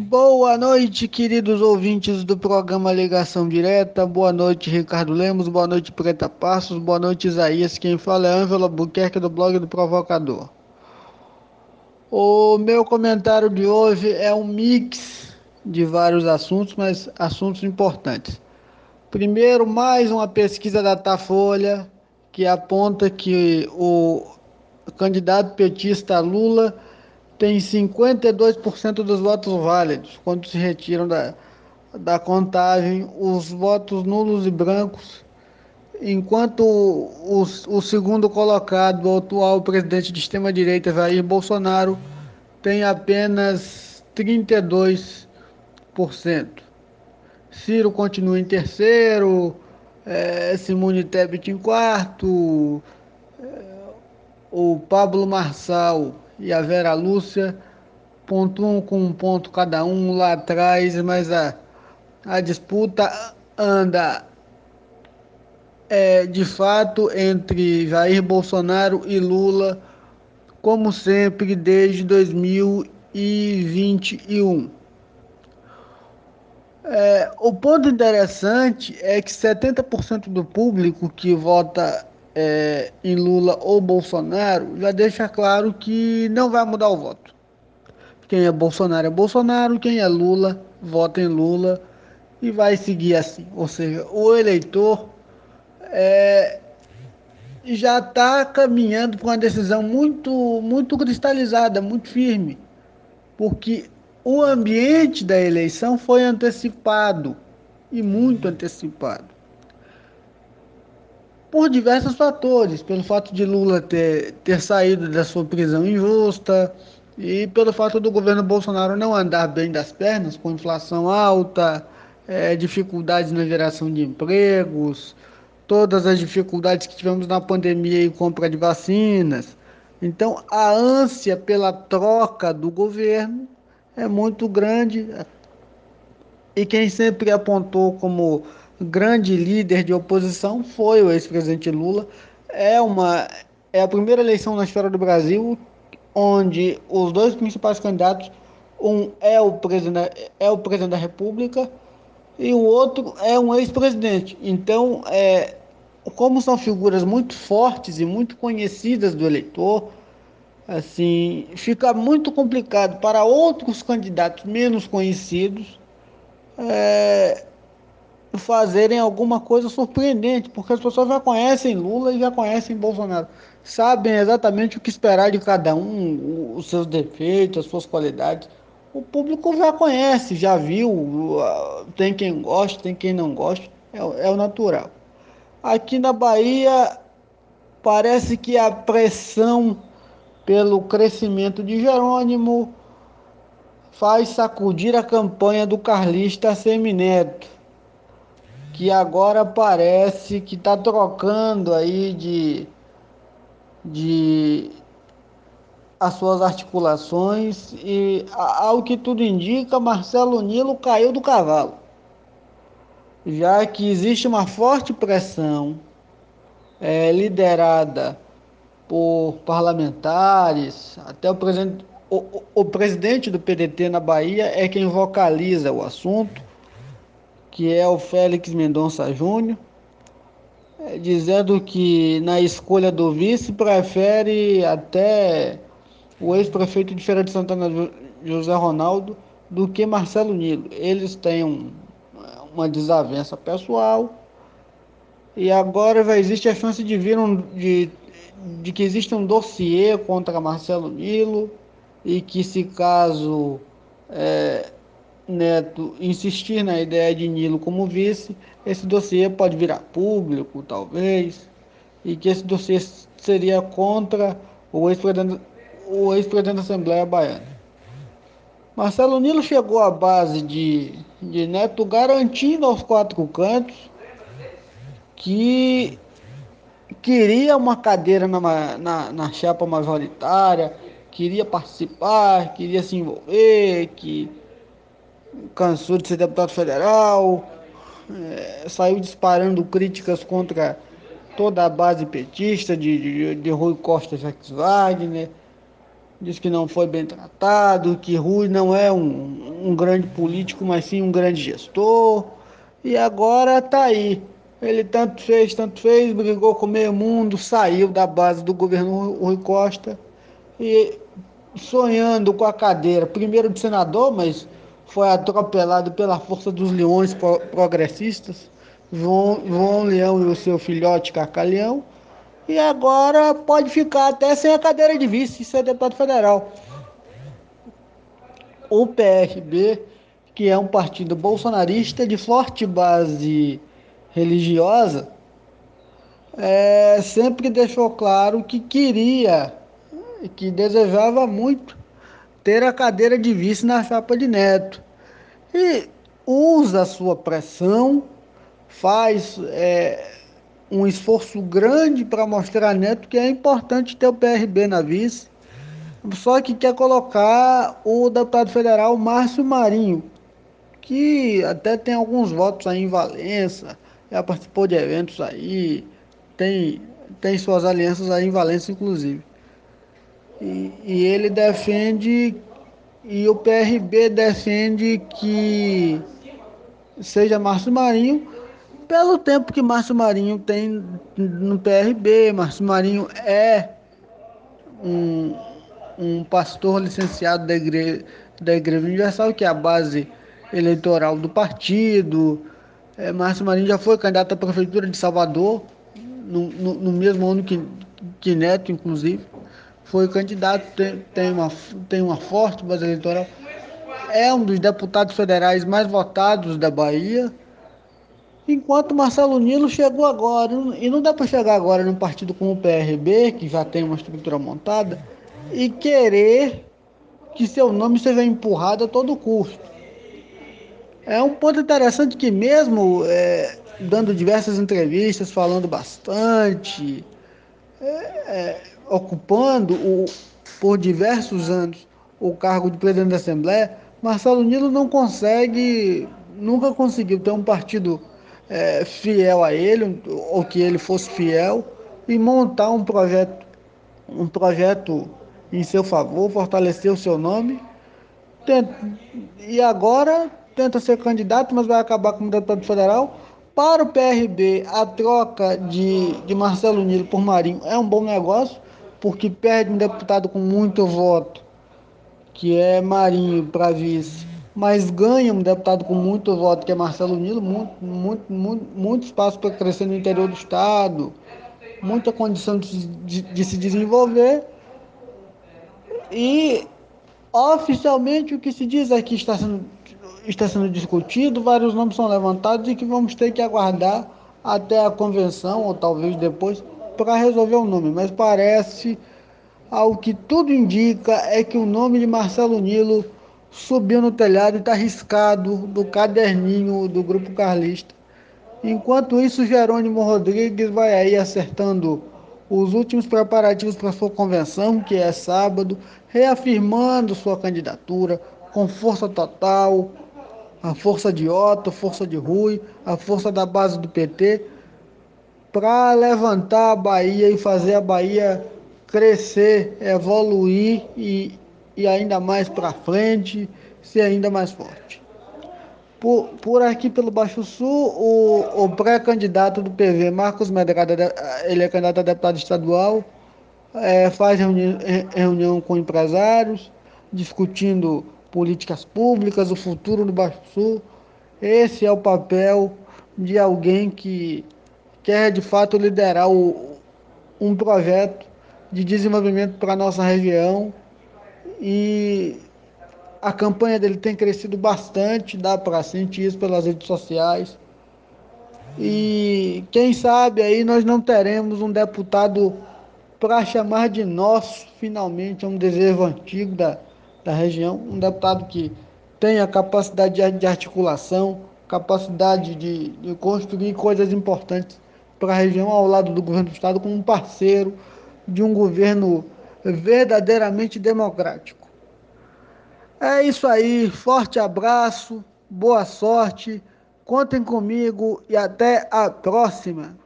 Boa noite, queridos ouvintes do programa Ligação Direta. Boa noite, Ricardo Lemos. Boa noite, Preta Passos. Boa noite, Isaías. Quem fala é Ângelo Buquerque do blog do Provocador. O meu comentário de hoje é um mix de vários assuntos, mas assuntos importantes. Primeiro, mais uma pesquisa da Datafolha que aponta que o candidato petista Lula tem 52% dos votos válidos quando se retiram da, da contagem os votos nulos e brancos, enquanto o, o segundo colocado, o atual presidente de extrema-direita, Jair Bolsonaro, tem apenas 32%. Ciro continua em terceiro, é, Simone Tebet em quarto, é, o Pablo Marçal e a Vera Lúcia pontuam com um ponto cada um lá atrás, mas a, a disputa anda é, de fato entre Jair Bolsonaro e Lula, como sempre, desde 2021. É, o ponto interessante é que 70% do público que vota é, em Lula ou Bolsonaro já deixa claro que não vai mudar o voto. Quem é Bolsonaro é Bolsonaro, quem é Lula vota em Lula e vai seguir assim. Ou seja, o eleitor é, já está caminhando para uma decisão muito, muito cristalizada, muito firme, porque o ambiente da eleição foi antecipado e muito antecipado por diversos fatores, pelo fato de Lula ter, ter saído da sua prisão injusta e pelo fato do governo Bolsonaro não andar bem das pernas, com inflação alta, é, dificuldades na geração de empregos, todas as dificuldades que tivemos na pandemia e compra de vacinas. Então, a ânsia pela troca do governo é muito grande e quem sempre apontou como grande líder de oposição foi o ex-presidente Lula. É uma é a primeira eleição na história do Brasil onde os dois principais candidatos, um é o presidente é o presidente da República e o outro é um ex-presidente. Então, é, como são figuras muito fortes e muito conhecidas do eleitor, assim, fica muito complicado para outros candidatos menos conhecidos é, fazerem alguma coisa surpreendente, porque as pessoas já conhecem Lula e já conhecem Bolsonaro, sabem exatamente o que esperar de cada um, os seus defeitos, as suas qualidades. O público já conhece, já viu, tem quem gosta, tem quem não gosta, é, é o natural. Aqui na Bahia, parece que a pressão pelo crescimento de Jerônimo faz sacudir a campanha do carlista Semineto que agora parece que está trocando aí de, de as suas articulações e ao que tudo indica, Marcelo Nilo caiu do cavalo. Já que existe uma forte pressão é, liderada por parlamentares, até o presidente, o, o presidente do PDT na Bahia é quem vocaliza o assunto que é o Félix Mendonça Júnior, é, dizendo que na escolha do vice prefere até o ex-prefeito de Feira de Santana, José Ronaldo, do que Marcelo Nilo. Eles têm um, uma desavença pessoal e agora existe a chance de vir um, de, de que existe um dossiê contra Marcelo Nilo e que se caso é, Neto insistir na ideia de Nilo como vice, esse dossiê pode virar público, talvez, e que esse dossiê seria contra o ex-presidente ex da Assembleia Baiana. Marcelo Nilo chegou à base de, de Neto garantindo aos quatro cantos que queria uma cadeira na, na, na chapa majoritária, queria participar, queria se envolver, que cansou de ser deputado federal, é, saiu disparando críticas contra toda a base petista de, de, de Rui Costa Jacques Wagner, diz que não foi bem tratado, que Rui não é um, um, grande político, mas sim um grande gestor. E agora tá aí. Ele tanto fez, tanto fez, brigou com o meio mundo, saiu da base do governo Rui Costa e sonhando com a cadeira, primeiro de senador, mas foi atropelado pela força dos leões progressistas, João, João Leão e o seu filhote Carcalhão, e agora pode ficar até sem a cadeira de vice e ser deputado federal. O PRB, que é um partido bolsonarista de forte base religiosa, é, sempre deixou claro que queria, que desejava muito ter a cadeira de vice na chapa de Neto. E usa a sua pressão, faz é, um esforço grande para mostrar a Neto que é importante ter o PRB na vice, só que quer colocar o deputado federal Márcio Marinho, que até tem alguns votos aí em Valença, já participou de eventos aí, tem, tem suas alianças aí em Valença, inclusive. E, e ele defende, e o PRB defende que seja Márcio Marinho, pelo tempo que Márcio Marinho tem no PRB. Márcio Marinho é um, um pastor licenciado da Igreja, da Igreja Universal, que é a base eleitoral do partido. É, Márcio Marinho já foi candidato à Prefeitura de Salvador, no, no, no mesmo ano que, que Neto, inclusive foi candidato, tem, tem, uma, tem uma forte base eleitoral, é um dos deputados federais mais votados da Bahia, enquanto Marcelo Nilo chegou agora, e não dá para chegar agora num partido como o PRB, que já tem uma estrutura montada, e querer que seu nome seja empurrado a todo custo. É um ponto interessante que mesmo é, dando diversas entrevistas, falando bastante, é, é, ocupando o, por diversos anos o cargo de presidente da Assembleia, Marcelo Nilo não consegue, nunca conseguiu ter um partido é, fiel a ele, ou que ele fosse fiel, e montar um projeto, um projeto em seu favor, fortalecer o seu nome. Tenta, e agora tenta ser candidato, mas vai acabar como deputado federal. Para o PRB, a troca de, de Marcelo Nilo por Marinho é um bom negócio, porque perde um deputado com muito voto, que é Marinho para vice, mas ganha um deputado com muito voto, que é Marcelo Nilo, muito, muito, muito, muito espaço para crescer no interior do Estado, muita condição de, de, de se desenvolver. E oficialmente o que se diz é que está sendo, está sendo discutido, vários nomes são levantados e que vamos ter que aguardar até a convenção, ou talvez depois, para resolver o nome, mas parece, ao que tudo indica, é que o nome de Marcelo Nilo subiu no telhado e está riscado do caderninho do Grupo Carlista. Enquanto isso, Jerônimo Rodrigues vai aí acertando os últimos preparativos para sua convenção, que é sábado, reafirmando sua candidatura com força total, a força de Otto, a força de Rui, a força da base do PT, para levantar a Bahia e fazer a Bahia crescer, evoluir e, e ainda mais para frente, ser ainda mais forte. Por, por aqui pelo Baixo Sul, o, o pré-candidato do PV, Marcos Medrada, ele é candidato a deputado estadual, é, faz reuni reunião com empresários, discutindo políticas públicas, o futuro do Baixo Sul. Esse é o papel de alguém que quer de fato liderar o, um projeto de desenvolvimento para a nossa região e a campanha dele tem crescido bastante, dá para sentir isso pelas redes sociais. E quem sabe aí nós não teremos um deputado para chamar de nosso, finalmente, é um desejo antigo da, da região, um deputado que tenha capacidade de articulação, capacidade de, de construir coisas importantes para a região ao lado do governo do estado como um parceiro de um governo verdadeiramente democrático. É isso aí, forte abraço, boa sorte, contem comigo e até a próxima.